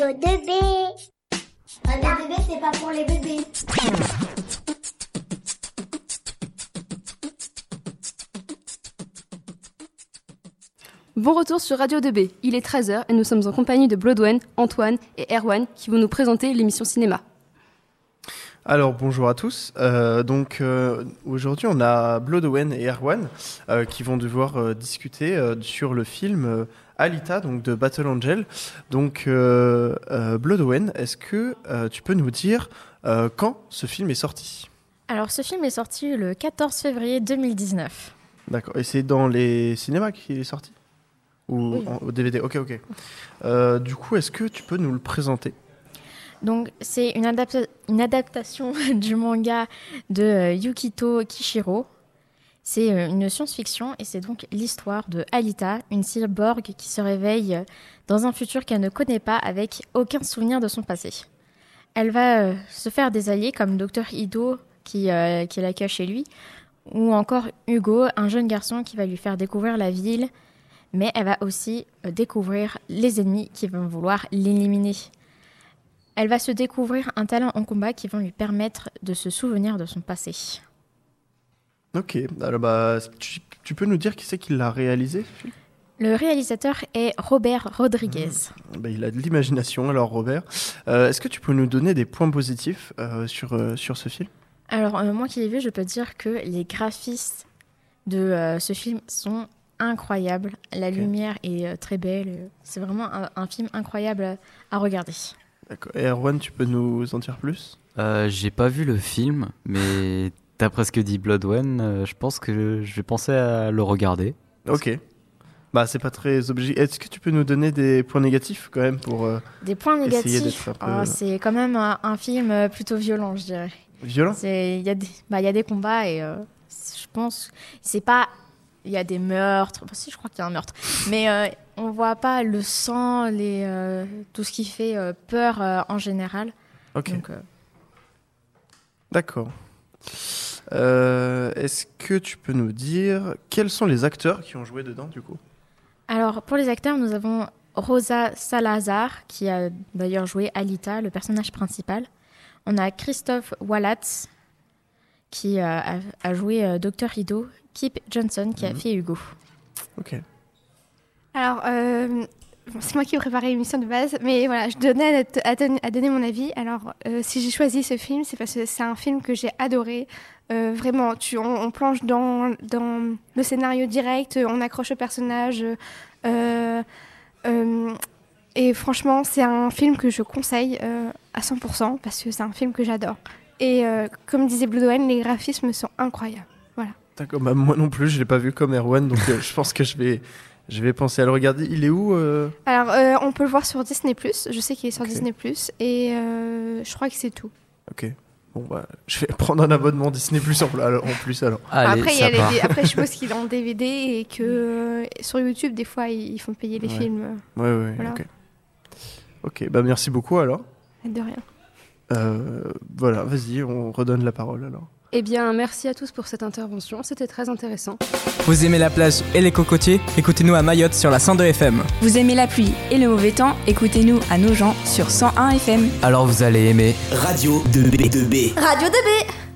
Radio 2B. Radio 2B, c'est pas pour les bébés. Bon retour sur Radio 2B. Il est 13h et nous sommes en compagnie de Bloodwen, Antoine et Erwan qui vont nous présenter l'émission cinéma. Alors bonjour à tous. Euh, donc euh, aujourd'hui on a Bloodwen et Erwan euh, qui vont devoir discuter sur le film Alita donc de Battle Angel. Donc Bloodwen, est-ce que tu peux nous dire quand ce film est sorti? Alors, ce film est sorti le 14 février 2019. D'accord. Et c'est dans les cinémas qu'il est sorti? Ou Oui. en- au DVD Ok ok. Du coup est-ce que tu peux nous le présenter? Donc, c'est une, adapta- une adaptation du manga de euh, Yukito Kishiro. C'est euh, une science-fiction et c'est donc l'histoire de Alita, une cyborg qui se réveille euh, dans un futur qu'elle ne connaît pas avec aucun souvenir de son passé. Elle va se faire des alliés comme Dr Ido qui, qui l'accueille chez lui ou encore Hugo, un jeune garçon qui va lui faire découvrir la ville, mais elle va aussi découvrir les ennemis qui vont vouloir l'éliminer. Elle va se découvrir un talent en combat qui va lui permettre de se souvenir de son passé. Ok. Alors bah tu, tu peux nous dire qui c'est qui l'a réalisé Le réalisateur est Robert Rodriguez. Bah, il a de l'imagination, alors Robert. Euh, Est-ce que tu peux nous donner des points positifs euh, sur, euh, sur ce film? Alors, moi qui l'ai vu, je peux dire que les graphismes de ce film sont incroyables. La lumière est très belle. C'est vraiment un, un film incroyable à regarder. D'accord. Et Erwan, tu peux nous en dire plus? Euh, J'ai pas vu le film, mais d'après ce que dit Bloodwen, euh, je pense que je vais penser à le regarder. Ok. Bah, c'est pas très obligé. Est-ce que tu peux nous donner des points négatifs quand même pour euh, Des points essayer négatifs, peu oh, c'est quand même un, un film euh, plutôt violent, je dirais. violent? Il y, a des- bah, y a des combats et euh, je pense c'est pas il y a des meurtres. Bah, si je crois qu'il y a un meurtre, mais euh, on voit pas le sang, les euh, tout ce qui fait euh, peur euh, en général. Ok. D'accord. Est-ce que tu peux nous dire quels sont les acteurs qui ont joué dedans du coup? Alors pour les acteurs, nous avons Rosa Salazar qui a d'ailleurs joué Alita, le personnage principal. On a Christophe Wallatz qui a, a joué Dr Ido, Kip Johnson qui a Mhm. fait Hugo. Ok. Alors, euh, bon, c'est moi qui ai préparé l'émission de base, mais voilà, je donnais à, te- à don- à donner mon avis. Alors, euh, si j'ai choisi ce film, c'est parce que c'est un film que j'ai adoré. Euh, vraiment, tu, on, on plonge dans, dans le scénario direct, on accroche au personnage. euh, euh, et franchement, c'est un film que je conseille euh, à 100% parce que c'est un film que j'adore. Et euh, comme disait Blue Owen, les graphismes sont incroyables. D'accord. Bah, moi non plus, je l'ai pas vu comme Erwan, donc euh, je pense que je vais, je vais penser à le regarder. Il est où euh Alors, euh, on peut le voir sur Disney+. Je sais qu'il est sur Ok. Disney+. Et euh, je crois que c'est tout. Ok. Bon bah, je vais prendre un abonnement Disney Plus en, en plus alors. Allez, après, il y a les- après, je suppose qu'il est en DVD et que euh, sur YouTube, des fois, ils font payer les Ouais. films. Ouais ouais. Voilà. Ok. Ok. Bah merci beaucoup alors. De rien. Euh, voilà, vas-y, on redonne la parole alors. Eh bien, merci à tous pour cette intervention, c'était très intéressant. Vous aimez la plage et les cocotiers? Écoutez-nous à Mayotte sur la 102 FM. Vous aimez la pluie et le mauvais temps? Écoutez-nous à Nogent sur 101 FM. Alors vous allez aimer Radio 2B2B. Radio 2B